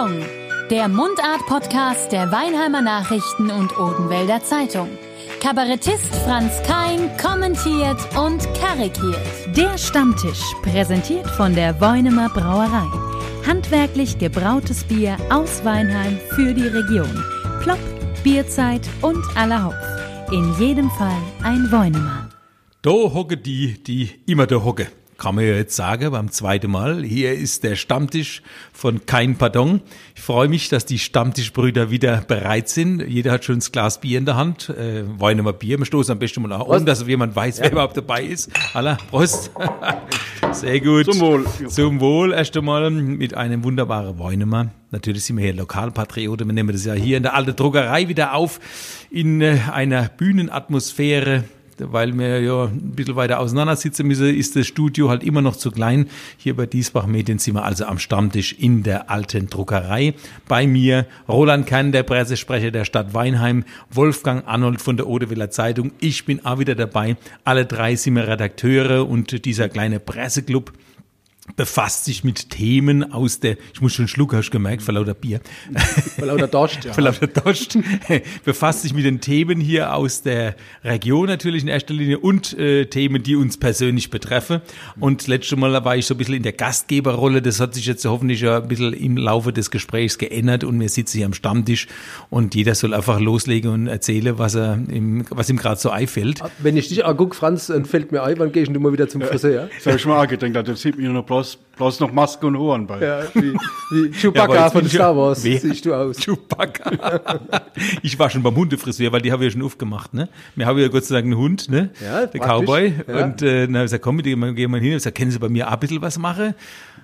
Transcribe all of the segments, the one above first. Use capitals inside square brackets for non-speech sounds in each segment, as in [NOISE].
Pardon, der Mundart-Podcast der Weinheimer Nachrichten und Odenwälder Zeitung. Kabarettist Franz Kein kommentiert und karikiert. Der Stammtisch, präsentiert von der Weunemer Brauerei. Handwerklich gebrautes Bier aus Weinheim für die Region. Plopp, Bierzeit und aller Hopf. In jedem Fall ein Weunemer. Da hocke die, die immer da hocke kann man ja jetzt sagen, beim zweiten Mal. Hier ist der Stammtisch von Kein Pardon. Ich freue mich, dass die Stammtischbrüder wieder bereit sind. Jeder hat schon ein Glas Bier in der Hand. Äh, wollen wir Bier? Wir stoßen am besten mal an, dass jemand weiß, ja. wer überhaupt dabei ist. Alla, Prost. [LAUGHS] Sehr gut. Zum Wohl. Zum Wohl erst einmal mit einem wunderbaren Weinemann. Natürlich sind wir hier Lokalpatrioten. Wir nehmen das ja hier in der alten Druckerei wieder auf in äh, einer Bühnenatmosphäre weil wir ja ein bisschen weiter auseinander sitzen müssen, ist das Studio halt immer noch zu klein. Hier bei Diesbach Medienzimmer, also am Stammtisch in der alten Druckerei. Bei mir Roland Kern, der Pressesprecher der Stadt Weinheim, Wolfgang Arnold von der Odewiller Zeitung. Ich bin auch wieder dabei. Alle drei sind wir Redakteure und dieser kleine Presseclub befasst sich mit Themen aus der, ich muss schon schlucken, hast du gemerkt, vor lauter Bier. Vor lauter Dost, [LAUGHS] ja. vor lauter Dost. [LAUGHS] befasst sich mit den Themen hier aus der Region natürlich in erster Linie und äh, Themen, die uns persönlich betreffen. Und letztes Mal war ich so ein bisschen in der Gastgeberrolle. Das hat sich jetzt hoffentlich ja ein bisschen im Laufe des Gesprächs geändert und wir sitzen hier am Stammtisch und jeder soll einfach loslegen und erzählen, was er ihm, was ihm gerade so einfällt. Wenn ich dich angucke, Franz, dann fällt mir ein, wann gehst du mal wieder zum Friseur? Ja? Das habe ich mal angedenkt, das sieht mir noch bloß, bloß noch Maske und Ohren bei. Ja, wie, wie [LAUGHS] Chewbacca ja, von Star Wars wie? siehst du aus. Chewbacca. [LAUGHS] ich war schon beim Hundefriseur, weil die habe ich ja schon aufgemacht. Ne? Wir haben ja Gott sei Dank einen Hund, ne? Ja, der Cowboy. Ja. Und äh, dann habe ich gesagt, komm, mit dem gehen wir hin. Ich gesagt, können Sie bei mir auch ein bisschen was machen?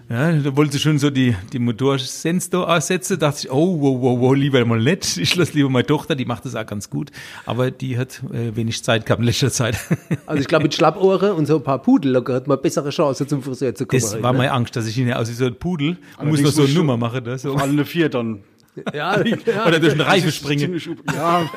Ja, da wollte sie schon so die, die Motorsensor aussetzen. Da dachte ich, oh, wow, wow, wow, lieber mal nicht. [LAUGHS] Ich lasse lieber meine Tochter, die macht das auch ganz gut. Aber die hat äh, wenig Zeit gehabt in letzter Zeit. [LAUGHS] Also ich glaube, mit Schlappohren und so ein paar Pudel locker hat man bessere Chance zum Friseur zu kommen. Das war ne? meine Angst, dass ich ihn aus wie so ein Pudel und muss noch so eine Nummer machen. Da, so. Auf alle vier dann. [LAUGHS] Ja, ja, Oder durch eine Reife springen. Ja,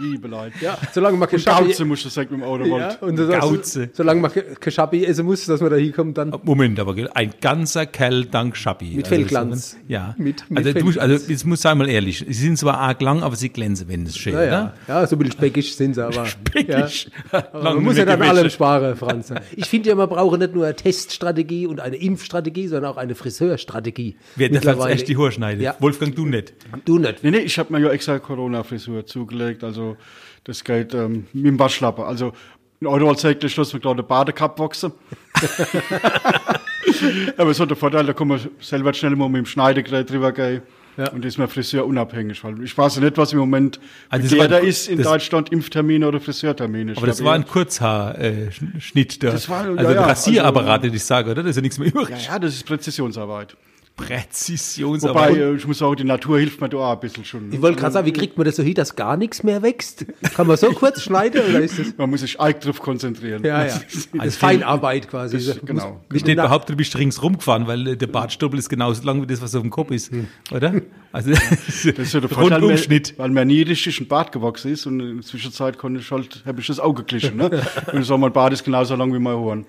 liebe Leute. Ja, solange man Geschabi... Gauze muss das sagen mit dem Auto ja, und das Gauze. So, solange man Geschabi essen muss, dass man da hinkommt, dann... Moment, aber ein ganzer Kerl dank Schabi. Mit also Fellglanz. Ja. Mit, mit also, du, also, jetzt muss sagen mal ehrlich, sie sind zwar arg lang, aber sie glänzen, wenn es schön, ja, ja. ja, so ein bisschen speckig sind sie, aber... Speckig. Ja. Aber [LAUGHS] man muss ja dann allem sparen, Franz. Ich finde ja, man braucht nicht nur eine Teststrategie und eine Impfstrategie, sondern auch eine Friseurstrategie. Wer darf echt die Haare schneiden? Ja. Wolfgang, du nicht. Du nicht. Nee, nee, ich habe mir ja extra Corona-Frisur zugelegt, also das geht ähm, mit dem Waschlappe. Also in Euro zeigt der Schluss mit gerade Badekapp wachsen. [LAUGHS] Aber es hat den Vorteil, da kann man selber schnell mal mit dem Schneidegerät drüber gehen. Ja. Und ist man Friseur unabhängig. Weil ich weiß nicht, was im Moment also der da ist in Deutschland Impftermine oder Friseurtermine. Aber das war ein Kurzhaarschnitt äh, da. Das war, also ja, ein Rasierapparat, also, ich sage, oder? Das ist ja nichts mehr übrig. Ja, ja, das ist Präzisionsarbeit. Präzisionsarbeit. Wobei, ich muss sagen, die Natur hilft mir da auch ein bisschen schon. Ich wollte gerade sagen, wie kriegt man das so hin, dass gar nichts mehr wächst? Kann man so kurz schneiden oder ist das? Man muss sich eigentlich drauf konzentrieren. Ja, ja. Das ist also Feinarbeit quasi. Das, genau. Wie steht behauptet, du bist ringsrum gefahren, weil äh, der Bartstoppel ist genauso lang wie das, was auf dem Kopf ist. Hm. Oder? Also, das ist ja der Rundumschnitt. Weil mir nie richtig ein Bart gewachsen ist und in der Zwischenzeit konnte ich halt, habe ich das Auge geglichen. Ne? [LAUGHS] und ich sage, mein Bart ist genauso lang wie mein Horn.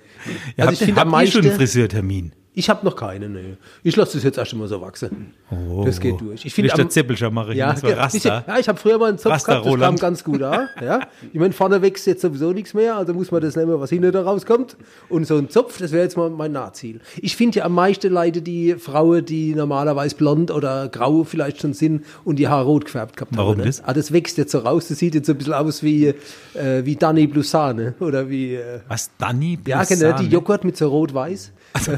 Ja, also ich finde, am meisten schon einen Friseurtermin. Ich habe noch keine, nee. Ich lasse das jetzt erst mal so wachsen. Oh, das geht durch. Ich finde der Zeppelscher mache ich ja, so Raster. Ich, ja, ich habe früher mal einen Zopf Raster gehabt, das kam ganz gut an. Ja. Ich meine, vorne wächst jetzt sowieso nichts mehr, also muss man das nehmen, was hinten da rauskommt. Und so ein Zopf, das wäre jetzt mal mein Nahziel. Ich finde ja am meisten leide die Frauen, die normalerweise blond oder grau vielleicht schon sind und die Haare rot gefärbt gehabt Warum haben. Warum das? Ah, das wächst jetzt so raus, das sieht jetzt so ein bisschen aus wie, äh, wie Danny Blusane oder wie... Äh, was, Danny Blusane? Ja, genau, die Joghurt mit so rot-weiß.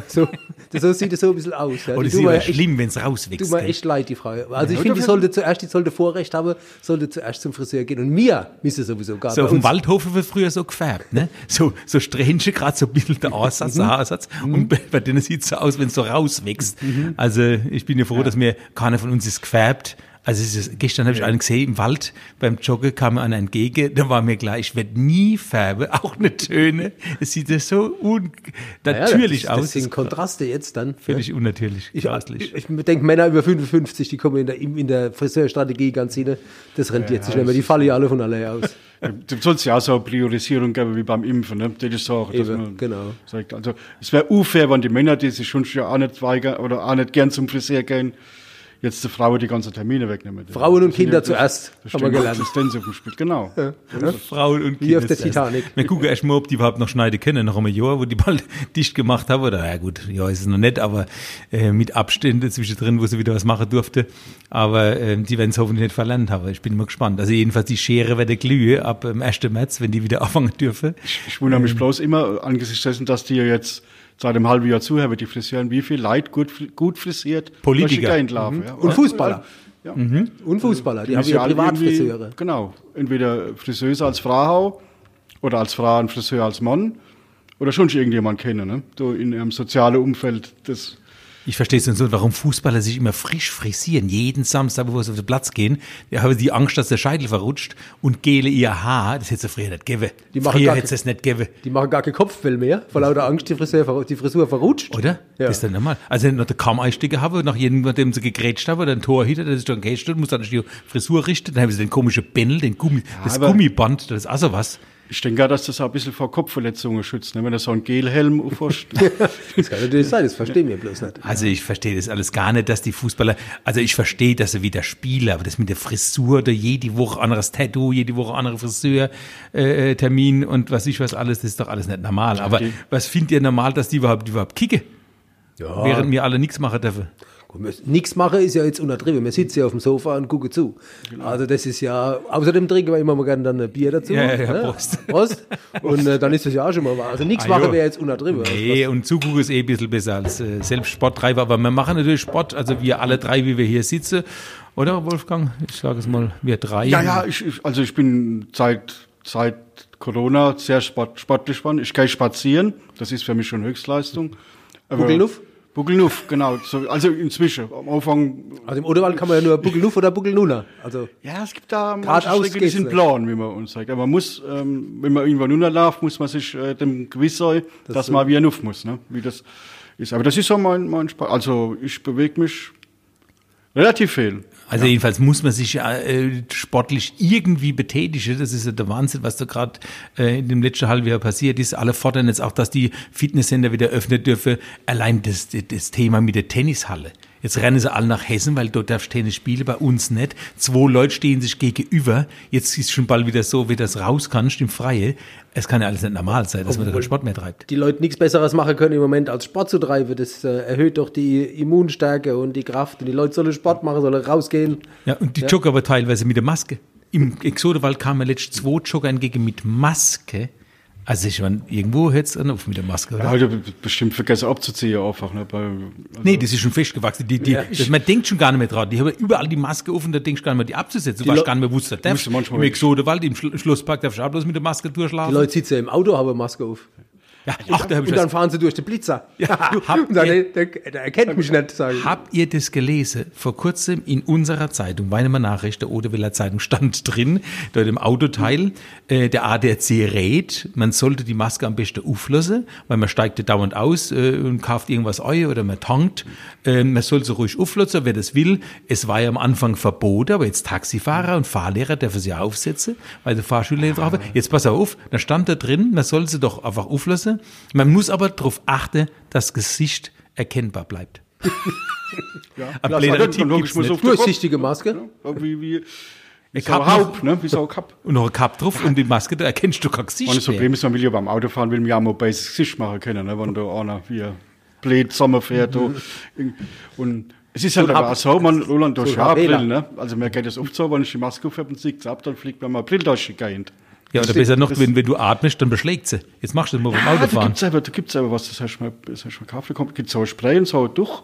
so, [LAUGHS] so sieht es so ein bisschen aus. Ja. Oder ist aber schlimm, wenn es rauswächst. Tut mir echt leid, die Frau. Also ich finde, die sollte zuerst, die sollte Vorrecht haben, sollte zuerst zum Friseur gehen. Und mir müsste sowieso gar So auf dem Waldhofen wird früher so gefärbt, ne? So, so Strähnchen, gerade so ein bisschen der Ansatz, der Haarsatz. Mhm. Und bei denen sieht es so aus, wenn es so rauswächst. Mhm. Also ich bin ja froh, dass mir keiner von uns ist gefärbt. Also ist, gestern habe ich einen gesehen im Wald, beim Joggen kam mir einer entgegen, da war mir klar, ich werde nie färben, [LAUGHS] auch eine Töne. Es sieht ja so unnatürlich ja, aus. Das sind Kontraste jetzt dann. Völlig ja. unnatürlich. Ich, ich, ich denke, Männer über 55, die kommen in der, in der Friseurstrategie ganz hin, das rentiert ja, sich nicht mehr, die fallen ja alle von alleine aus. [LAUGHS] Du sollst ja auch so eine Priorisierung geben wie beim Impfen, ne? Das ist so, dass man genau. sagt. Also, es wäre unfair, wenn die Männer, die sich schon auch nicht weigern oder auch nicht gern zum Friseur gehen, jetzt die Frauen die ganzen Termine wegnehmen. Frauen und Kinder zuerst, haben wir gelernt. Assistenz auf dem Spiel, genau. Ja. Ja. Frauen und Kinder Wie auf der Titanic. Wir gucken erst mal, ob die überhaupt noch schneiden können, nach einem Jahr, wo die bald [LAUGHS] dicht gemacht haben, oder, ja gut, ja, ist es noch nicht, aber äh, mit Abständen zwischendrin, wo sie wieder was machen durfte, aber äh, die werden es hoffentlich nicht verlernt haben. Ich bin mal gespannt. Also jedenfalls die Schere werde glühe ab dem ähm, 1. März, wenn die wieder [LAUGHS] anfangen dürfen. Ich, ich wundere mich ähm, bloß immer angesichts dessen, dass die ja jetzt seit einem halben Jahr zuhören, die Friseuren, wie viel Leid gut, gut frisiert Politiker mhm. ja. und Fußballer. Ja. Mhm. Und Fußballer, die, die haben ja Privatfriseure. Genau, entweder Friseuse als Frau oder als Frau ein Friseur als Mann oder schon irgendjemand kennen, ne? so in ihrem sozialen Umfeld. Das ich verstehe es nicht so, warum Fußballer sich immer frisch frisieren. Jeden Samstag, bevor sie auf den Platz gehen, die haben die Angst, dass der Scheitel verrutscht und gele ihr Haar. Das hätte sie früher nicht gegeben. Die machen früher hätte es nicht gegeben. Die machen gar kein Kopfwell mehr, vor lauter Angst, die Frisur, die Frisur verrutscht. Oder? Ja. Das ist dann normal. Also noch der Kammeinstiege haben, nach jedem, nachdem sie gegrätscht haben, oder ein Torhüter, der sich dann gehst muss dann die Frisur richten, dann haben sie den komischen Bändel, den Gummi, ja, das Gummiband, das ist also was. Ich denke dass das auch ein bisschen vor Kopfverletzungen schützt, ne? wenn er so einen Gelhelm auffasst. [LAUGHS] das kann natürlich sein, das verstehen wir bloß nicht. Also ich verstehe das alles gar nicht, dass die Fußballer, also ich verstehe, dass sie wieder spielen, aber das mit der Frisur, da jede Woche anderes Tattoo, jede Woche andere Friseurtermin äh, und was ich was alles, das ist doch alles nicht normal. Aber was findet ihr normal, dass die überhaupt, überhaupt kicken? Ja. Während wir alle nichts machen dürfen. Nichts machen ist ja jetzt untertrieben. Wir sitzen ja auf dem Sofa und gucken zu. Genau. Also das ist ja, außerdem trinken wir immer mal gerne dann ein Bier dazu. Ja, ja, ne? Prost. [LAUGHS] Prost. Und äh, dann ist das ja auch schon mal wahr. Also nichts ah, machen wäre jetzt untertrieben. Nee, und zugucken ist eh ein bisschen besser als äh, selbst Sporttreiber. Aber wir machen natürlich Sport, also wir alle drei, wie wir hier sitzen. Oder Wolfgang? Ich sage es mal, wir drei. Ja, ja, ich, also ich bin seit, seit Corona sehr sport, sportlich geworden. Ich gehe spazieren. Das ist für mich schon Höchstleistung. Buckelnuff? Bugelnuff, genau. So, also inzwischen. Am Anfang. Also im Oderwald kann man ja nur Bugelnuff oder Bugelnuna. Also ja, es gibt da manche Strecke, die sind plan, wie man uns sagt. Aber man muss, ähm, wenn man irgendwann runterläuft, muss man sich äh, dem gewiss sein, das dass so. man wie ein Nuff muss, ne? Wie das ist. Aber das ist so mein, mein Spaß. Also ich bewege mich relativ viel. Also ja. jedenfalls muss man sich äh, sportlich irgendwie betätigen. Das ist ja der Wahnsinn, was da gerade äh, in dem letzten Halbjahr passiert ist. Alle fordern jetzt auch, dass die Fitnesscenter wieder öffnen dürfen. Allein das, das Thema mit der Tennishalle. Jetzt rennen sie alle nach Hessen, weil dort darfst Tennis spielen, bei uns nicht. Zwei Leute stehen sich gegenüber. Jetzt ist schon bald wieder so, wie das raus kannst im Freie. Es kann ja alles nicht normal sein, dass man da keinen Sport mehr treibt. Die Leute nichts Besseres machen können im Moment als Sport zu treiben. Das äh, erhöht doch die Immunstärke und die Kraft. Und die Leute sollen Sport machen, sollen rausgehen. Ja, und die ja. joggen aber teilweise mit der Maske. Im Exodewald kamen letztens zwei Jogger entgegen mit Maske. Also ich meine, irgendwo hätte es auf mit der Maske. Oder? Ja, halt bestimmt vergessen abzuziehen einfach. Ne? Bei, also nee, das ist schon festgewachsen. Die, die, ja, das, man denkt schon gar nicht mehr dran. Die haben überall die Maske offen, da denkst du gar nicht mehr, die abzusetzen. Du weißt gar nicht mehr, wo es da darfst. Im Exodewald, im Schlosspark darfst du auch bloß mit der Maske durchlaufen. Die Leute sitzen ja im Auto, haben eine Maske auf. Ja, ach, da und dann fahren sie durch die Blitzer. Ja, [LAUGHS] und dann, ihr, der, der, erkennt mich nicht, sagen. Habt ihr das gelesen? Vor kurzem in unserer Zeitung, Weinemer Nachricht, der Odewiller Zeitung, stand [LAUGHS] drin, dort im Autoteil, äh, der ADAC rät, man sollte die Maske am besten auflassen, weil man steigt dauernd aus äh, und kauft irgendwas eu oder man tankt. Äh, man soll sie ruhig auflassen, wer das will. Es war ja am Anfang verboten, aber jetzt Taxifahrer und Fahrlehrer dürfen sie aufsetzen, weil die Fahrschüler drauf haben. Jetzt pass auf, da stand da drin, man soll sie doch einfach auflassen man muss aber darauf achten, dass das Gesicht erkennbar bleibt. [LAUGHS] ja, Durchsichtige Maske. Ja, wie, wie, wie so Haupt, ne? Wie so Cup. Und noch ein Cup drauf und die Maske, da erkennst du kein Gesicht. Und das Problem ist, man will ja beim Autofahren, will man ja mal bei Gesicht machen können, ne? wenn da einer wie blöd Sommer fährt. Mhm. Und es ist halt aber so, man, Roland, du hast ja April, ne? Also mir geht das oft so, wenn ich die Maske aufhebe und sieht ab, dann fliegt man mal April durchgegangen. Ja, oder besser noch, wenn, wenn du atmest, dann beschlägt sie. Jetzt machst du das mal beim ja, Autofahren. Da gibt es aber, gibt's aber was, das hast du mal, das hast du mal bekommen. gibt so ein Spray und so durch.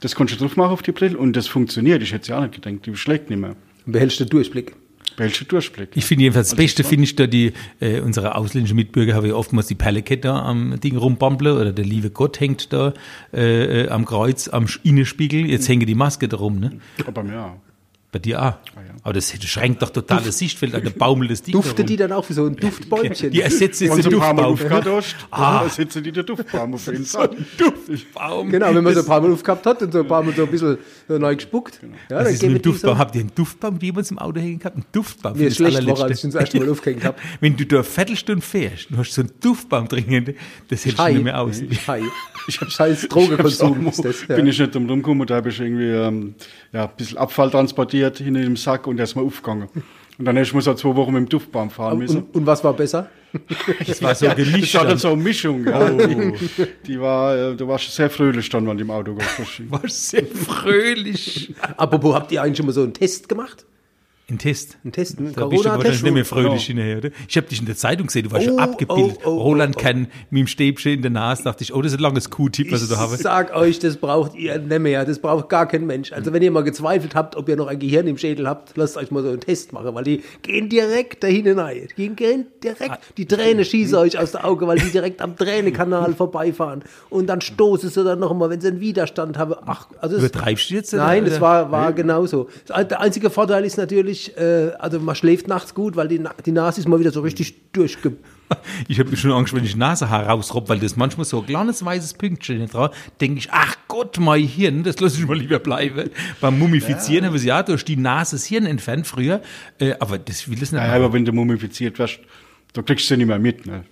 Das kannst du drauf machen auf die Brille und das funktioniert. Ich hätte es ja auch nicht gedacht, die beschlägt nicht mehr. Und behältst du Durchblick? Behältst du Durchblick. Ich finde jedenfalls das also Beste, finde ich da die, äh, unsere ausländischen Mitbürger haben ja oftmals die Perlekette da am Ding rumbamble oder der liebe Gott hängt da äh, äh am Kreuz, am Innenspiegel. Jetzt hänge die Maske da rum, ne? Aber ja. Bei dir auch. Aber das schränkt doch total das Sichtfeld an der Baumel des Ding. Duftet die dann auch wie so ein Duftbäumchen? Die ersetzen jetzt Wenn den sie ein paar Mal Duftbaum. aufgehört hast, Ah. ersetzen die den Duftbaum auf jeden [LAUGHS] Fall. Duftbaum. Genau, wenn man so ein paar Mal aufgehabt hat und so ein paar Mal so ein bisschen so neu gespuckt. Ja, Was dann ist mit dem Duftbaum? So, Habt ihr einen Duftbaum jemals im Auto hängen gehabt? Einen Duftbaum? ist das schlecht war, als ich ihn das erste Mal aufgehängt habe. [LAUGHS] Wenn du da eine Viertelstunde fährst und hast so einen Duftbaum drin, das hältst du nicht mehr aus. Hi. Scheiß Drogenkonsum das. Ja. Bin ich nicht drum rumgekommen, da habe ich irgendwie ähm, ja, ein bisschen Abfall transportiert in dem Sack und der ist mal aufgegangen. Und dann hätte ich so zwei Wochen mit dem Duftbaum fahren müssen. Und, und was war besser? [LAUGHS] Das war so gemischt. Das dann. so eine Mischung. Ja. Die war, äh, du warst sehr fröhlich dann, wenn du im Auto warst. War sehr fröhlich. Apropos, habt ihr eigentlich schon mal so einen Test gemacht? Ein Test. Ein Test, ein Da bist du wahrscheinlich nicht mehr fröhlich hinterher, oder? Ich habe dich in der Zeitung gesehen, du warst schon Oh, abgebildet. oh, oh, Roland oh, oh. kann mit dem Stäbchen in der Nase, dachte ich, oh, das ist ein langes Q-Tip, was ich da habe. Ich sag euch, das braucht ihr nicht mehr. Das braucht gar kein Mensch. Also wenn ihr mal gezweifelt habt, ob ihr noch ein Gehirn im Schädel habt, lasst euch mal so einen Test machen, weil die gehen direkt dahin hinein. Die gehen direkt, die Tränen schießen euch aus der Auge, weil die direkt am Tränenkanal vorbeifahren. Und dann stoßen sie dann noch mal, wenn sie einen Widerstand haben. Ach, also Übertreibst du jetzt? Nein, das war, war genauso. Der einzige Vorteil ist natürlich, äh, also man schläft nachts gut, weil die, Na- die Nase ist mal wieder so richtig durchge... [LAUGHS] Ich habe schon Angst, wenn ich Nasenhaar rausrob, weil das manchmal so ein kleines weißes Pünktchen drauf, denke ich, ach Gott, mein Hirn, das lasse ich mal lieber bleiben. Beim Mumifizieren haben sie ja durch die Nase das Hirn entfernt früher, äh, aber das will es nicht. Ja, machen. aber wenn du mumifiziert wirst, da kriegst du ja nicht mehr mit. Ne?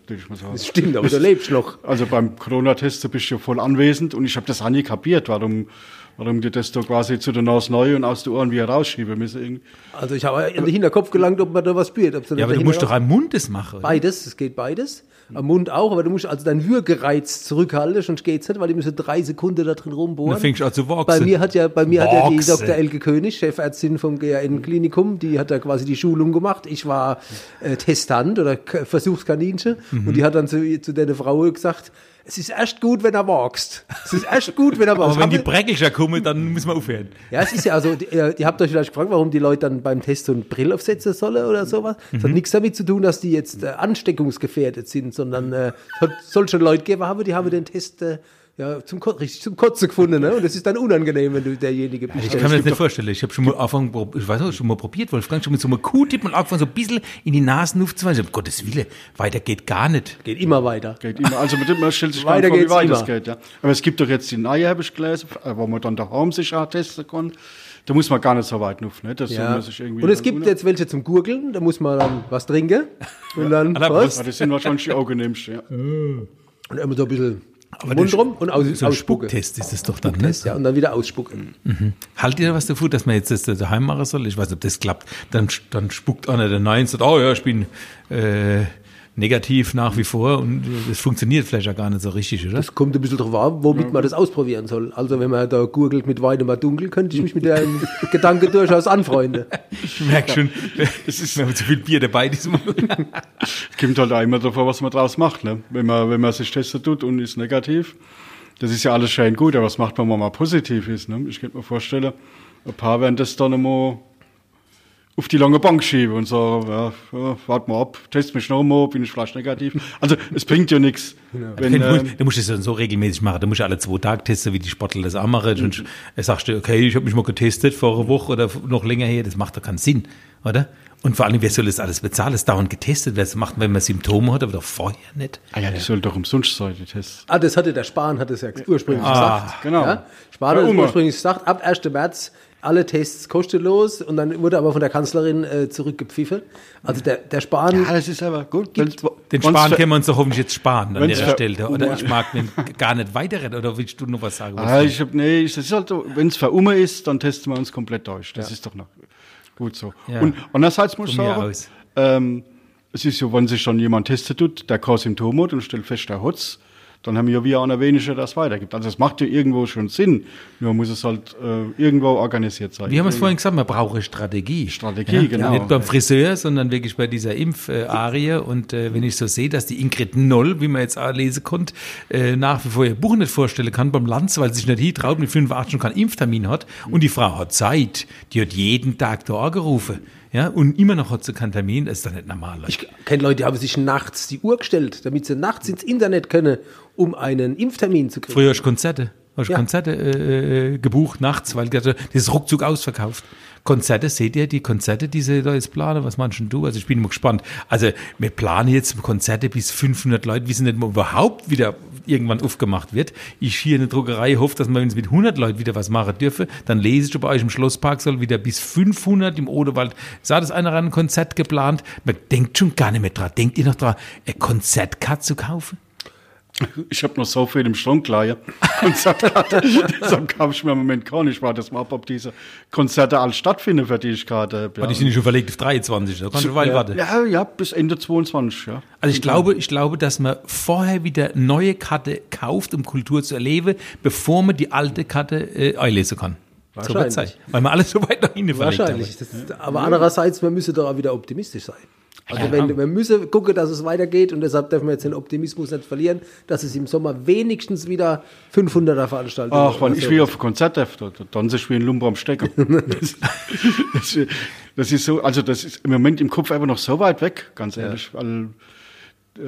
Das stimmt, aber du lebst noch. Also beim Corona-Test da bist du ja voll anwesend und ich habe das auch nie kapiert, warum, warum die das da quasi zu der Nase neu und aus den Ohren wieder rausschieben müssen. irgendwie. Also ich habe in den Hinterkopf gelangt, ob man da was spürt. Ja, aber du musst doch am Mund das machen. oder? Beides, es geht beides. Am Mund auch, aber du musst also deinen Würgereiz zurückhalten, sonst geht's nicht, weil die müssen drei Sekunden da drin rumbohren. Dann fängst du an zu wachsen. Bei mir hat ja, bei mir hat ja die Wachsen. Dr. Elke König, Chefärztin vom GRN-Klinikum, die hat da quasi die Schulung gemacht. Ich war äh, Testant oder Versuchskaninchen Mhm. und die hat dann zu, zu der Frau gesagt, es ist echt gut, wenn er wachst. Es ist echt gut, wenn er wachst. aber wenn die Breckelcher kommen, dann müssen wir aufhören. ja, es ist ja also, die, äh, die habt euch vielleicht gefragt, warum die Leute dann beim Test so eine Brille aufsetzen sollen oder sowas. Das Mhm. hat nichts damit zu tun, dass die jetzt äh, ansteckungsgefährdet sind, sondern äh, es hat, soll schon Leute geben haben, die haben den Test äh, ja, zum, richtig zum Kotzen gefunden. Ne? Und das ist dann unangenehm, wenn du derjenige bist. Ich kann mir das nicht vorstellen. Ich habe schon mal angefangen, ich weiß auch, schon mal probiert, Wolfgang, schon mit so einem Q-Tip und angefangen, so ein bisschen in die Nasen aufzuweisen. Ich hab, um Gottes Wille, weiter geht gar nicht. Geht immer weiter. Geht immer. Also mit dem man stellt sich [LAUGHS] Weiter nicht vor, wie weit immer. das geht. Ja. Aber es gibt doch jetzt die neue, habe ich gelesen, äh, wo man dann daheim sich auch testen kann. Da muss man gar nicht so weit nuff, ne? Das Ja. man sich irgendwie Und es dann gibt jetzt welche zum Gurgeln, da muss man dann was trinken. Und [LAUGHS] dann aller was? Ja, das sind wahrscheinlich die angenehmsten. Ja. Und immer so ein bisschen Aber Mund rum und aus, So ausspucken. Spucktest ist das doch dann, ne? Ja, und dann wieder ausspucken. Haltet ihr was davon, dass man jetzt das daheim machen soll? Ich weiß nicht, ob das klappt. Dann, dann spuckt einer der Neuen und sagt, oh ja, ich bin äh, negativ nach wie vor und das funktioniert vielleicht ja gar nicht so richtig, oder? Es kommt ein bisschen drauf an, womit man das ausprobieren soll. Also wenn man da gurgelt mit Weide mal dunkel, könnte ich mich mit dem [LAUGHS] Gedanke durchaus anfreunden. Ich merke schon, es ist mir zu viel Bier dabei diesmal. Es kommt halt auch immer davor, was man draus macht. Ne? Wenn, man, wenn man sich testen tut und ist negativ, das ist ja alles schön gut, aber was macht man, wenn man mal positiv ist? Ne? Ich könnte mir vorstellen, ein paar werden das dann einmal auf die lange Bank schieben und so, ja, ja, warte mal ab, test mich noch mal, bin ich vielleicht negativ. Also es bringt ja nichts. Wenn, du, musst, ähm, du musst das dann so regelmäßig machen. Du musst alle zwei Tage testen, wie die Sportler das auch machen. Sonst äh, sagst du, okay, ich habe mich mal getestet vor einer Woche oder noch länger her. Das macht doch keinen Sinn, oder? Und vor allem, wer soll das alles bezahlen? Das dauernd getestet werden. Das macht man, wenn man Symptome hat, aber doch vorher nicht. ah ja, das soll doch umsonst sein, die Tests. Ah, das hatte der Spahn, hat es ja ursprünglich gesagt. genau. Ja? Spahn hat Ja, ursprünglich gesagt, ab 1. März alle Tests kostenlos und dann wurde aber von der Kanzlerin äh, zurückgepfiffen. Also der, der Spahn, Ja, das ist aber gut. Den Wenn's Sparen ver- können wir uns doch hoffentlich jetzt sparen an der Stelle. Oder ich mag den gar nicht weiterreden. Oder willst du noch was sagen? Ah, ich hab, nee, ich- das ist halt so, wenn es verumme ist, dann testen wir uns komplett durch. Das ist doch noch gut so. Ja. Und andererseits muss ich sagen, ähm, es ist so, wenn sich schon jemand testet tut, der kein Symptom hat und stellt fest, der hat's, dann haben wir ja einer weniger, das weitergibt. Also es macht ja irgendwo schon Sinn, nur muss es halt äh, irgendwo organisiert sein. Wie haben wir es vorhin gesagt, man braucht eine Strategie. Strategie, genau. Nicht beim Friseur, sondern wirklich bei dieser Impfarie. Und äh, wenn ich so sehe, dass die Ingrid Noll, wie man jetzt auch lesen konnte, äh, nach wie vor ihr Buch nicht vorstellen kann beim Lanz, weil sie sich nicht hintraut, mit 85 schon keinen Impftermin hat. Und die Frau hat Zeit. Die hat jeden Tag da angerufen. Ja, und immer noch hat sie keinen Termin. Das ist doch nicht normal. Ich kenne Leute, die haben sich nachts die Uhr gestellt, damit sie nachts ins Internet können, um einen Impftermin zu kriegen. Früher Konzerte. Hast ja. Konzerte äh, äh, gebucht nachts, weil das ist ruckzuck ausverkauft. Konzerte, seht ihr die Konzerte, die sie da jetzt planen? Was meinst du? Also ich bin immer gespannt. Also wir planen jetzt Konzerte bis 500 Leute, wissen nicht, ob überhaupt wieder irgendwann aufgemacht wird. Ich hier in der Druckerei hoffe, dass wir uns mit 100 Leuten wieder was machen dürfen. Dann lese ich bei euch im Schlosspark soll wieder bis 500 im Odewald. Sah das einer an ein Konzert geplant? Man denkt schon gar nicht mehr dran. Denkt ihr noch dran, ein Konzertcard zu kaufen? Ich habe noch so viel im Stromkleier. [LAUGHS] Deshalb kam ich mir im Moment gar nicht war das mal ab, ob diese Konzerte alle stattfinden, für die ich gerade. Ja. Hatte ich nicht schon verlegt auf 23, da kannst du ja, warten. Ja, ja, bis Ende 22, ja. Also ich glaube, ich glaube, dass man vorher wieder neue Karte kauft, um Kultur zu erleben, bevor man die alte Karte äh, einlesen kann. Wahrscheinlich. Weil man alles so weit nach hinten verlegt Wahrscheinlich. Das, aber andererseits, man müsste doch auch wieder optimistisch sein. Also ja, wenn, wir müssen gucken, dass es weitergeht und deshalb dürfen wir jetzt den Optimismus nicht verlieren, dass es im Sommer wenigstens wieder 500er Veranstaltungen Ach, wenn ich will auf Konzert darf, dann sich wie ein Lumber am Stecker. [LAUGHS] das, das, das, ist so, also das ist im Moment im Kopf einfach noch so weit weg, ganz ehrlich, ja. weil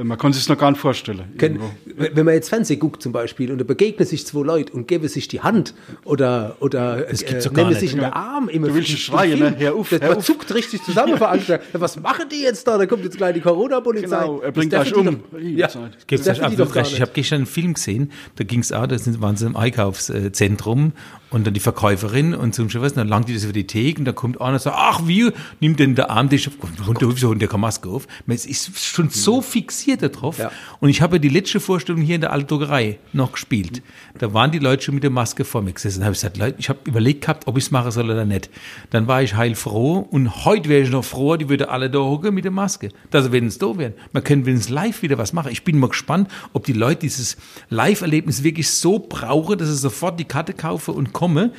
man kann sich noch gar nicht vorstellen. Können, wenn man jetzt Fernsehen guckt zum Beispiel und da begegnen sich zwei Leute und geben sich die Hand oder, oder das äh, nehmen sich in den Arm immer. Du willst schreien, ne? Hör auf, hör Man auf. zuckt richtig zusammen veranstaltet. Was machen die jetzt da? Da kommt jetzt gleich die Corona-Polizei. Genau, er bringt gleich um. Doch, ja, das das ich habe gestern einen Film gesehen, da ging es auch, da waren sie im Einkaufszentrum und dann die Verkäuferin und zum Schluss, dann langt die das über die Theke und dann kommt einer und sagt, ach wie, nimmt denn der Arm, der, der, der Maske auf. Man ist schon so fixiert darauf. Ja. Und ich habe die letzte Vorstellung hier in der Altdruckerei noch gespielt. Da waren die Leute schon mit der Maske vor mir gesessen. Da habe ich gesagt, Leute, ich habe überlegt gehabt, ob ich es machen soll oder nicht. Dann war ich heilfroh und heute wäre ich noch froh, die würde alle da hocken mit der Maske. Dass sie wenigstens da wären. Man könnte wenigstens live wieder was machen. Ich bin mal gespannt, ob die Leute dieses Live-Erlebnis wirklich so brauchen, dass sie sofort die Karte kaufen und komme.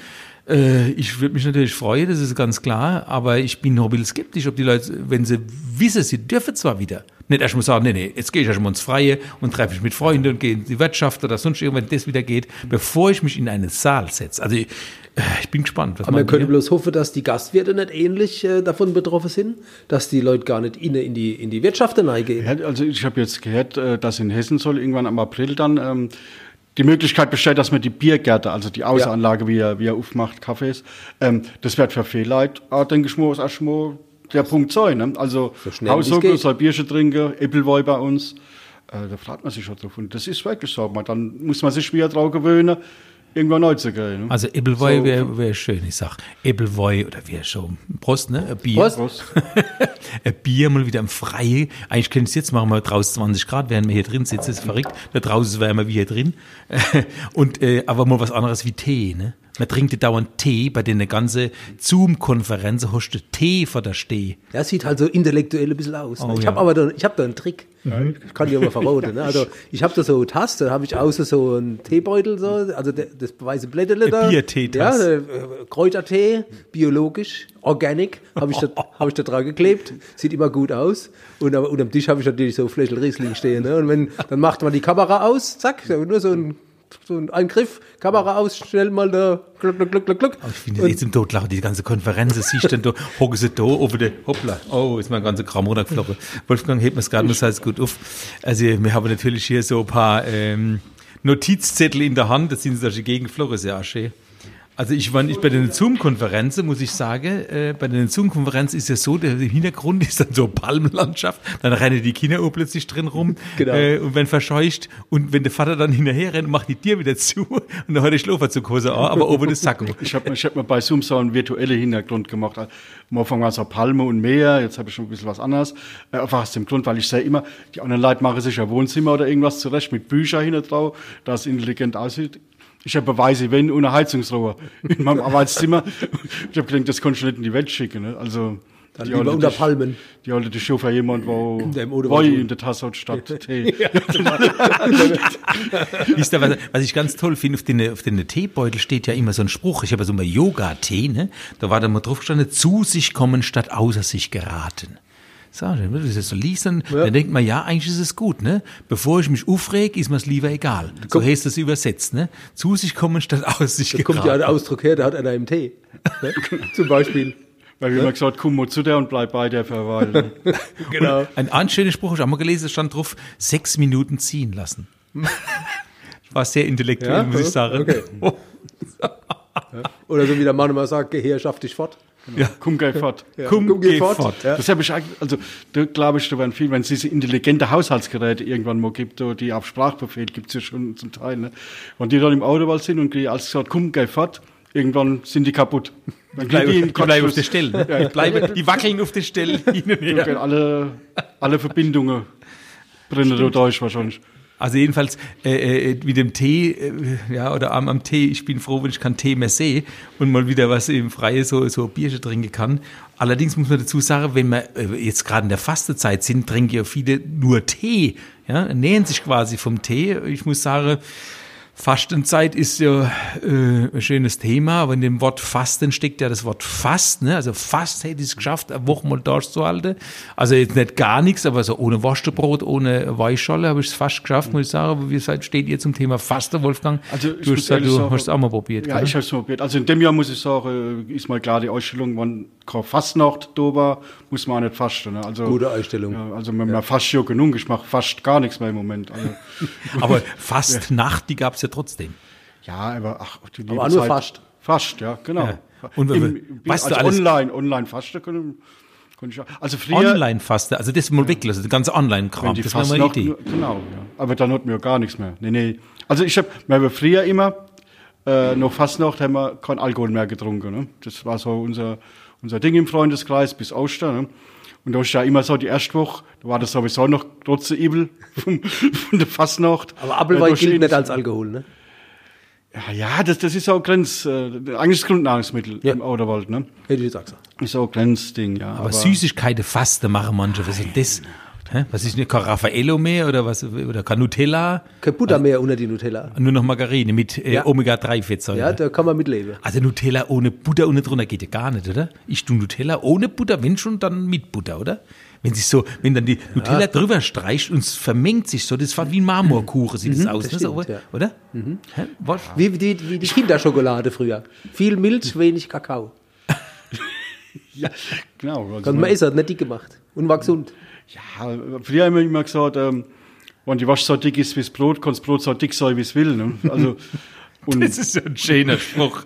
Äh, ich würde mich natürlich freuen, das ist ganz klar, aber ich bin noch ein bisschen skeptisch, ob die Leute, wenn sie wissen, sie dürfen zwar wieder, nicht erstmal sagen, nee, nee, jetzt gehe ich erstmal ins Freie und treffe mich mit Freunden und gehe in die Wirtschaft oder sonst irgendwann das wieder geht, bevor ich mich in einen Saal setze. Also ich, äh, ich bin gespannt. Aber wir können bloß hoffen, dass die Gastwirte nicht ähnlich äh, davon betroffen sind, dass die Leute gar nicht in, in, die, in die Wirtschaft hineingehen. Also ich habe jetzt gehört, äh, dass in Hessen soll irgendwann am April dann ähm, die Möglichkeit besteht, dass man die Biergärte, also die Außenanlage, ja. wie, er, wie er aufmacht, Kaffees, ähm, das wird für Leute, auch, denke ich mal, ist erstmal der Punkt sein. Ne? Also so soll Bierchen trinken, Äppelwoi bei uns. Äh, da fragt man sich schon drauf. Und das ist wirklich so. Man, dann muss man sich wieder drauf gewöhnen, irgendwann neu zu gehen. Ne? Also Ebbelwoi so, wäre wär schön, ich sag. Ebbelwoi oder wie schon. Prost, ne? Ein Bier. Prost. Prost. [LAUGHS] ein Bier mal wieder im Freien. Eigentlich können es jetzt machen wir draußen 20 Grad, während wir hier drin sitzen, ist verrückt. Da draußen ist wärmer wie hier drin. [LAUGHS] Und, äh, aber mal was anderes wie Tee, ne? Man trinkt dauernd Tee, bei den ganzen Zoom-Konferenzen hast du Tee vor der Steh. Ja, sieht halt so intellektuell ein bisschen aus. Ne? Oh, ich ja. habe aber da, ich hab da einen Trick. Mhm. Ich kann dir mal verraten. Ne? Also ich habe da so eine Tasse, da habe ich außer so einen Teebeutel, so, also das weiße Blätterle da. Biertee-Tasse. Ja, äh, Kräutertee, biologisch, organic, habe ich, da, [LAUGHS] hab ich da dran geklebt. Sieht immer gut aus. Und unterm Tisch habe ich natürlich so Fläschel Riesling stehen. Ne? Und wenn, dann macht man die Kamera aus, zack, nur so ein so ein Eingriff, Kamera aus, schnell mal da, gluck, gluck, gluck, gluck. Aber ich finde jetzt im Totlachen, die ganze Konferenz, siehst du da, [LAUGHS] hocken sie da, over der, hoppla, oh, ist mein ganzer Kram runtergeflogen. [LAUGHS] Wolfgang hebt mir es gerade, das heißt gut auf. Also, wir haben natürlich hier so ein paar, ähm, Notizzettel in der Hand, das sind solche Gegenflore, sehr schön. Also ich war nicht bei den Zoom-Konferenzen, muss ich sagen. Äh, bei den Zoom-Konferenzen ist ja so, der Hintergrund ist dann so Palmenlandschaft, dann rennen die Kinder auch plötzlich drin rum [LAUGHS] genau. äh, und wenn verscheucht und wenn der Vater dann hinterher rennt, macht die Tür wieder zu und dann hat der Hause an, aber oben das Sacken. [LAUGHS] Ich habe ich hab mir bei Zoom so einen virtuellen Hintergrund gemacht. Am Anfang war es auch Palme und Meer, jetzt habe ich schon ein bisschen was anderes. Äh, einfach aus dem Grund, weil ich sehe immer, die anderen Leute machen sich ein Wohnzimmer oder irgendwas zurecht mit Büchern hinter drauf, das intelligent aussieht ich habe Beweise, wenn ohne Heizungsrohr in meinem Arbeitszimmer. Ich habe gedacht, das konnte ich nicht in die Welt schicken. Ne? Also dann die lieber unter die, Palmen. Die alte die Chauffeur jemand, wo Woi in der Tasse hat statt [LAUGHS] Tee. [LAUGHS] Wisst ihr, was, was ich ganz toll finde, auf den, auf den Teebeutel steht ja immer so ein Spruch. Ich habe so mal Yoga-Tee, ne? Da war da mal drauf gestanden, zu sich kommen statt außer sich geraten. So, wenn du das so liest, dann, ja. dann denkt man, ja, eigentlich ist es gut, ne? Bevor ich mich aufreg, ist mir es lieber egal. So Komm. heißt das übersetzt, ne? Zu sich kommen statt aus sich Da kommt ja der Ausdruck her, der hat einer im Tee. Ne? [LAUGHS] Zum Beispiel. Weil wir ja? immer gesagt, komm mal zu der und bleib bei der verweilen. [LAUGHS] genau. Und ein schöner Spruch, ich habe mal gelesen, stand drauf, sechs Minuten ziehen lassen. [LAUGHS] War sehr intellektuell, Ja, muss ich sagen. okay. Oder so wie der Mann immer sagt, geh her, schaff dich fort. Ja. Komm gleich fort. Ja. Komm, Komm, geh fort. Ja. Das habe ich eigentlich, also da glaube ich, da werden viel, wenn es diese intelligente Haushaltsgeräte irgendwann mal gibt, die auf Sprachbefehl gibt es ja schon zum Teil, ne? Wenn die dann im Autowald sind und die alles gesagt, komm, geh fort, irgendwann sind die kaputt. Dann Bleib, gehen die die bleiben auf der Stelle. Ne? Die, bleiben, die wackeln auf der Stelle hin und her. alle, alle Verbindungen brennen da durch wahrscheinlich. Also jedenfalls äh, äh, mit dem Tee, äh, ja, oder am, am Tee, ich bin froh, wenn ich keinen Tee mehr sehe und mal wieder was im Freien so, so Bierchen trinken kann. Allerdings muss man dazu sagen, wenn wir äh, jetzt gerade in der Fastezeit sind, trinken ja viele nur Tee, ja, ernähren sich quasi vom Tee. Ich muss sagen, Fastenzeit ist ja äh, ein schönes Thema, aber in dem Wort Fasten steckt ja das Wort Fast, ne? Also fast hätte ich es geschafft, eine Woche mal durchzuhalten. Also jetzt nicht gar nichts, aber so ohne Wurstebrot, ohne Weichscholle habe ich es fast geschafft, muss ich sagen. Aber wie seid, steht ihr zum Thema Fasten, Wolfgang? Also du muss hast, gesagt, ehrlich du sagen- hast es auch mal probiert. Ja, gell? ich habe es probiert. Also in dem Jahr muss ich sagen, ist mal klar die Ausstellung, wann keine Fastnacht da war, muss man auch nicht fasten. Ne? Also, Gute Einstellung. Ja, also man, man fasst ja genug, ich mache fast gar nichts mehr im Moment. Also, [LAUGHS] aber Fastnacht, die gab es ja trotzdem. ja, aber ach, die Aber nur Zeit- fast. Fast, ja, genau. Ja. Und Im, weißt also du alles- online, online fasten können, können ich auch. Also früher, Online-Fasten, also das mal weglassen, der ganze Online-Kram, wenn die das war mal eine Fastnacht, Idee. nur- genau, ja. Aber dann hat mir ja gar nichts mehr. Nee, nee. Also ich habe, wir haben früher immer, äh, noch Fastnacht haben wir kein Alkohol mehr getrunken. Ne? Das war so unser, unser Ding im Freundeskreis bis Ostern. Ne? Und da ist ja immer so die erste Woche, da war das sowieso noch trotz der Ibel [LAUGHS] von der Fastnacht. Aber Äh, Appelwein gilt nicht als Alkohol, ne? Ja, ja das, das ist auch Grenz, äh, eigentlich das Grundnahrungsmittel Ja. im Auderwald. Ne? Hätte ich jetzt auch gesagt. Ist auch ein Grenzding, ja. Aber Süßigkeiten fasten machen manche, was ist das? Hä? Was ist denn kein Raffaello mehr oder was oder kein Nutella? Kein Butter mehr unter die Nutella. Nur noch Margarine mit äh, Ja. Omega-3-Fettsäuren. Ja, da kann man mitleben. Also Nutella ohne Butter ohne drunter geht ja gar nicht, oder? Ich tue Nutella ohne Butter, wenn schon, dann mit Butter, oder? Wenn sich so, wenn dann die Nutella drüber streicht und es vermengt sich so, das war wie ein Marmorkuchen, sieht das aus, das ne? So, stimmt, ja. oder? Was? Wie, die, wie die Kinderschokolade früher. Viel Milch, wenig Kakao. [LAUGHS] ja, genau. Also Kann man essen, hat nicht dick gemacht. Und war gesund. Ja, früher haben wir immer gesagt, ähm, wenn die Wasch so dick ist wie das Brot, kann das Brot so dick sein, wie es will. Ne? Also, [LAUGHS] und, Das ist ja ein schöner Spruch.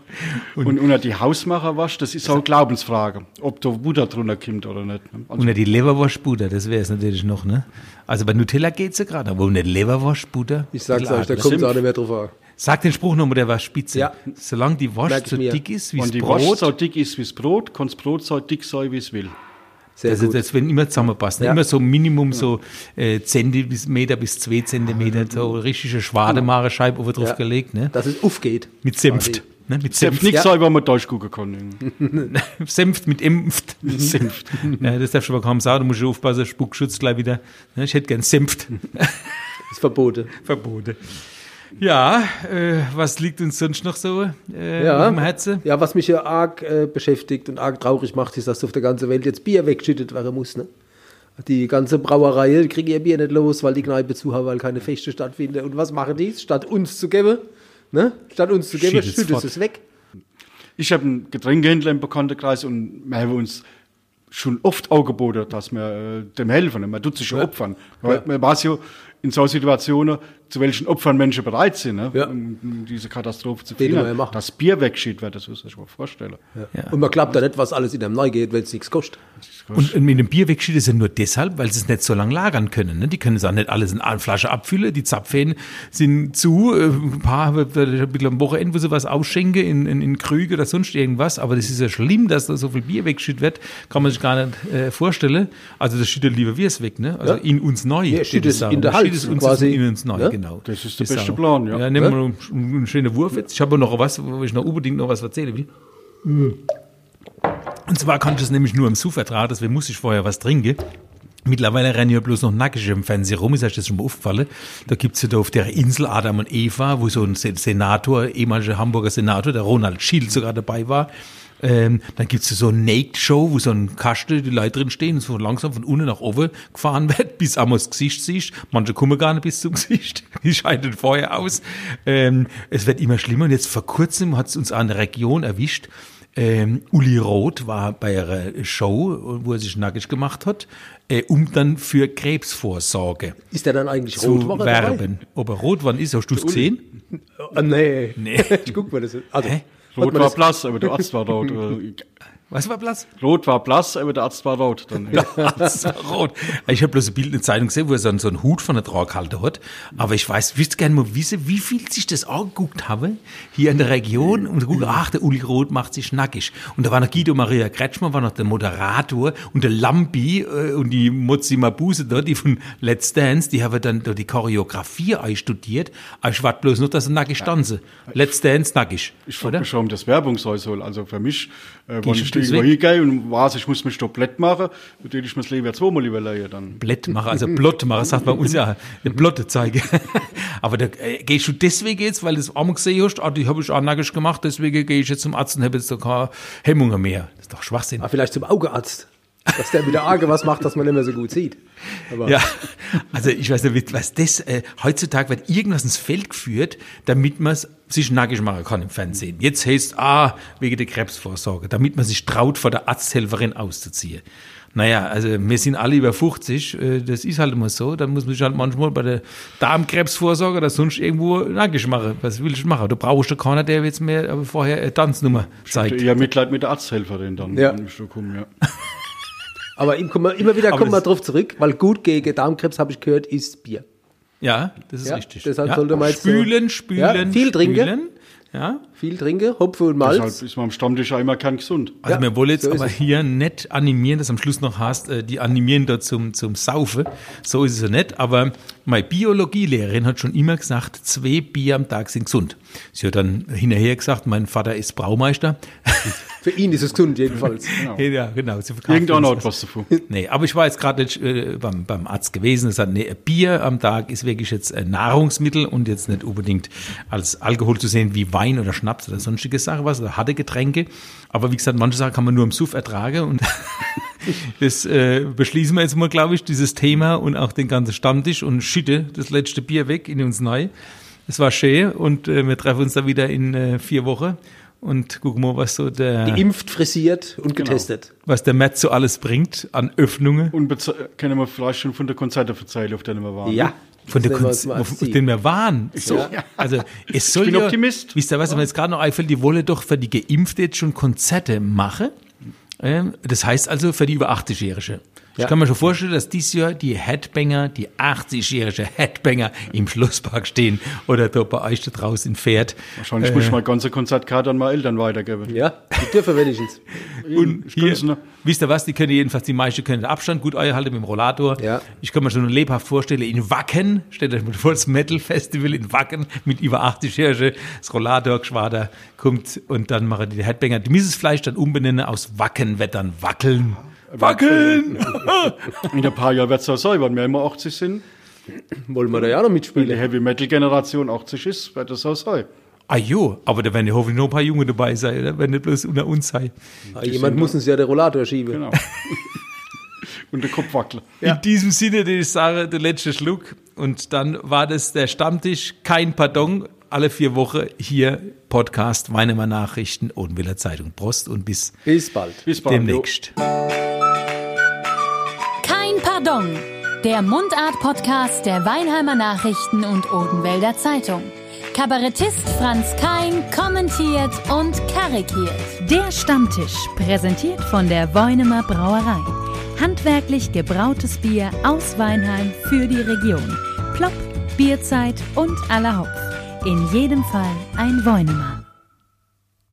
und, und die Hausmacherwasch, das ist auch eine Glaubensfrage, ob da Butter drunter kommt oder nicht. Ne? Also, Unter die Leberwurstbutter, das wäre es natürlich noch, ne? Also bei Nutella geht's ja gerade, aber unter Leberwurstbutter. Ich sag's Klar, euch, da kommt es auch nicht mehr drauf an. Sag den Spruch nochmal, der war spitze. Ja. Solange die Merk ich so mir. dick ist wie wenn das die Wasch Brot, so dick ist wie das Brot, kann das Brot so dick sein, wie es will. Sehr also gut. das wenn immer zusammenpassen. Ja. Immer so Minimum so äh, Zentimeter bis zwei Zentimeter, so richtige Schwademarescheibe oben drauf gelegt, ne? Dass es aufgeht. Mit Senft. Ne? Mit Senft. nichts Ja. sein, wenn man durchgucken kann. [LAUGHS] Senft mit Impft. [LAUGHS] Senft. [LAUGHS] Ja, das darfst du aber kaum sagen, du musst aufpassen, Spuckschutz gleich wieder. Ne? Ich hätte gern Senft. Ist verboten. Verboten. Ja, äh, was liegt uns sonst noch so äh, Ja. dem Herzen? Ja, was mich ja arg äh, beschäftigt und arg traurig macht, ist, dass auf der ganzen Welt jetzt Bier weggeschüttet werden muss. Ne? Die ganze Brauerei die kriegen ihr Bier nicht los, weil die Kneipe zu haben, weil keine Feste stattfinden. Und was machen die? Statt uns zu geben, ne? statt uns zu geben, schüttet es weg. Ich habe einen Getränkehändler im Bekanntenkreis und wir haben uns schon oft angeboten, dass wir äh, dem helfen. Man tut sich ja opfern. Weil Man weiß ja in so Situationen, zu welchen Opfern Menschen bereit sind, ne? Ja. um, diese Katastrophe zu verhindern. Das Bier wegschießt, wird das muss ich mir vorstellen. Und man glaubt da nicht, was alles in einem neu geht, wenn es nichts kostet. Und mit dem Bier wegschießen ist ja nur deshalb, weil sie es nicht so lange lagern können. Ne? Die können es auch nicht alles in eine Flasche abfüllen. Die Zapfhähne sind zu. Äh, Ein paar haben ein bisschen am Wochenende, wo sie was ausschenken in, in, in Krüge oder sonst irgendwas. Aber das ist ja schlimm, dass da so viel Bier weggeschüttet wird. Kann man sich gar nicht äh, vorstellen. Also das schüttet lieber wir es weg. Ne? Also Ja. in uns neu. Ja, ich es in der Schüttet Es uns quasi. in uns neu, Ja? genau. Das ist der Ist beste auch- Plan, ja. Ja, nehmen wir noch einen schönen Wurf jetzt. Ich habe noch was, wo ich noch unbedingt noch was erzählen will. Und zwar kann ich es nämlich nur im Su vertragen, deswegen muss ich vorher was trinken. Mittlerweile rennen ja bloß noch nackig im Fernsehen rum, ist euch das schon mal aufgefallen. Da gibt's ja da auf der Insel Adam und Eva, wo so ein Se- Senator, ehemaliger Hamburger Senator, der Ronald Schild sogar dabei war. Ähm, dann gibt's so eine Naked-Show, wo so ein Kasten, die Leute drin stehen und so langsam von unten nach oben gefahren [LAUGHS] wird, bis einmal das Gesicht siehst. Manche kommen gar nicht bis zum Gesicht. [LAUGHS] Die scheiden vorher aus. Ähm, es wird immer schlimmer und jetzt vor kurzem hat's uns der Region erwischt, ähm, Uli Roth war bei ihrer Show, wo er sich nackig gemacht hat, äh, um dann für Krebsvorsorge Ist der dann eigentlich zu rot? werben. Ob er rot wann ist, hast du es gesehen? [LAUGHS] Ah, nee. Nee. ich guck mal das. Also, Hä? Rot war blass, aber der Arzt war rot. [LAUGHS] Was war Platz? Rot war blass, aber der Arzt war rot. Dann, [LAUGHS] ja. Das war rot. Ich habe bloß ein Bild in der Zeitung gesehen, wo er so einen, so einen Hut von der Traghalte hat. Aber ich weiß, wüsste gerne mal wissen, wie viel sich das angeguckt habe, hier in der Region. Und guck, ach, der Uli Roth macht sich nackig. Und da war noch Guido Maria Kretschmer, war noch der Moderator und der Lambi äh, und die Mozzi Mabuse da, die von Let's Dance, die haben dann da die Choreografie einstudiert. Aber ich warte bloß noch, dass er nackig tanzen. Let's Dance nackig. Ich frage mich schon, ob das Werbung sein soll. Also für mich, äh, ich deswegen? hingehe und weiß, ich muss mich da blöd machen, würde ich mir das lieber zweimal überlegen. Dann. Blett machen, also Blott machen, sagt man uns ja, eine Blotte zeigen. [LAUGHS] Aber da äh, gehst du deswegen jetzt, weil du es einmal gesehen hast, ah, die habe ich auch nackig gemacht, deswegen gehe ich jetzt zum Arzt und habe jetzt da keine Hemmungen mehr. Das ist doch Schwachsinn. Ah, vielleicht zum Augearzt. Dass der wieder arge was macht, dass man nicht mehr so gut sieht. Aber Ja, also ich weiß nicht, was das, äh, heutzutage wird irgendwas ins Feld geführt, damit man sich nackig machen kann im Fernsehen. Jetzt heißt, ah, wegen der Krebsvorsorge, damit man sich traut, vor der Arzthelferin auszuziehen. Naja, also wir sind alle über 50, äh, das ist halt immer so, dann muss man sich halt manchmal bei der Darmkrebsvorsorge oder sonst irgendwo nackig machen. Was will ich machen? Du brauchst ja keiner, der jetzt mir aber vorher eine Tanznummer zeigt. Eher Mitleid mit der Arzthelferin dann, Ja. wenn ich da komme, ja. Aber wir, immer wieder kommen wir drauf zurück, weil gut gegen Darmkrebs, habe ich gehört, ist Bier. Ja, das ist Ja, richtig. deshalb ja. sollte man jetzt so- spülen, spülen, Ja, viel trinken. spülen. Ja, Viel trinken, Hopfen und Malz. Deshalb ist man am Stammtisch ja immer kein gesund. Also Ja, wir wollen jetzt so aber hier nicht animieren, dass am Schluss noch hast, äh, die animieren da zum, zum Saufen. So ist es ja nicht. Aber meine Biologielehrerin hat schon immer gesagt, zwei Bier am Tag sind gesund. Sie hat dann hinterher gesagt, mein Vater ist Braumeister. [LAUGHS] Für ihn ist es gesund jedenfalls. ja, genau. Sie verkauft Irgendeiner uns hat was davon. Nee, aber ich war jetzt gerade nicht äh, beim, beim Arzt gewesen. Es hat nee, Bier am Tag ist wirklich jetzt ein Nahrungsmittel und jetzt nicht unbedingt als Alkohol zu sehen wie Wein oder Schnaps oder sonstige Sachen was oder harte Getränke. Aber wie gesagt, manche Sachen kann man nur im Suff ertragen und [LAUGHS] [LAUGHS] das äh, beschließen wir jetzt mal, glaube ich, dieses Thema und auch den ganzen Stammtisch und schütte das letzte Bier weg in uns neu. Es war schön und äh, wir treffen uns da wieder in äh, vier Wochen und gucken mal, was so der Geimpft, frisiert und Genau. getestet. was der Matt so alles bringt an Öffnungen. Und können wir vielleicht schon von der Konzerte verzeihen, auf denen wir waren. Ja. Von der Kunst, auf, den wir waren. So, Ja. Also es soll bin ja, Optimist. Wisst ihr was, mir jetzt gerade noch einfällt, die wollen doch für die Geimpfte jetzt schon Konzerte machen. Ähm, das heißt also für die über 80-Jährige. Ich Ja. kann mir schon vorstellen, dass dieses Jahr die Headbanger, die 80-jährige Headbanger im Schlosspark stehen oder da bei euch da draußen Pferd. Wahrscheinlich muss ich mal ganze Konzertkarte an meine Eltern weitergeben. Ja, die dürfen wenigstens. [LAUGHS] Und Ich hier, ne? wisst ihr was, die können jedenfalls, die meisten können den Abstand gut einhalten mit dem Rollator. Ja. Ich kann mir schon lebhaft vorstellen, in Wacken, stellt euch mal vor, das Metal-Festival in Wacken mit über 80-Jährigen, das Rollator-Geschwader kommt und dann machen die Headbanger, die müssen das Fleisch dann umbenennen aus Wacken, wird dann Wackeln. Wackeln! [LAUGHS] In ein paar Jahren wird es auch sein, wenn wir immer 80 sind. Wollen wir da ja noch Wenn die mitspielen? Heavy Metal Generation 80 ist, wird das auch sein. ah jo, aber da werden ja hoffentlich noch ein paar Junge dabei sein, oder? wenn nicht bloß unter uns sein. Ah, Jemand muss uns ja den Rollator schieben. Genau. [LAUGHS] Und der Kopf wackelt. In diesem Sinne, die ich sage, der letzte Schluck. Und dann war das der Stammtisch, kein Pardon, alle vier Wochen hier Podcast, Weinemer Nachrichten, Odenwiller Zeitung. Prost und bis Bis bald. Bis bald. demnächst. Kein Pardon. Der Mundart-Podcast der Weinheimer Nachrichten und Odenwälder Zeitung. Kabarettist Franz Kein kommentiert und karikiert. Der Stammtisch, präsentiert von der Weunemer Brauerei. Handwerklich gebrautes Bier aus Weinheim für die Region. Plopp, Bierzeit und aller Hopf. In jedem Fall ein Weunemer.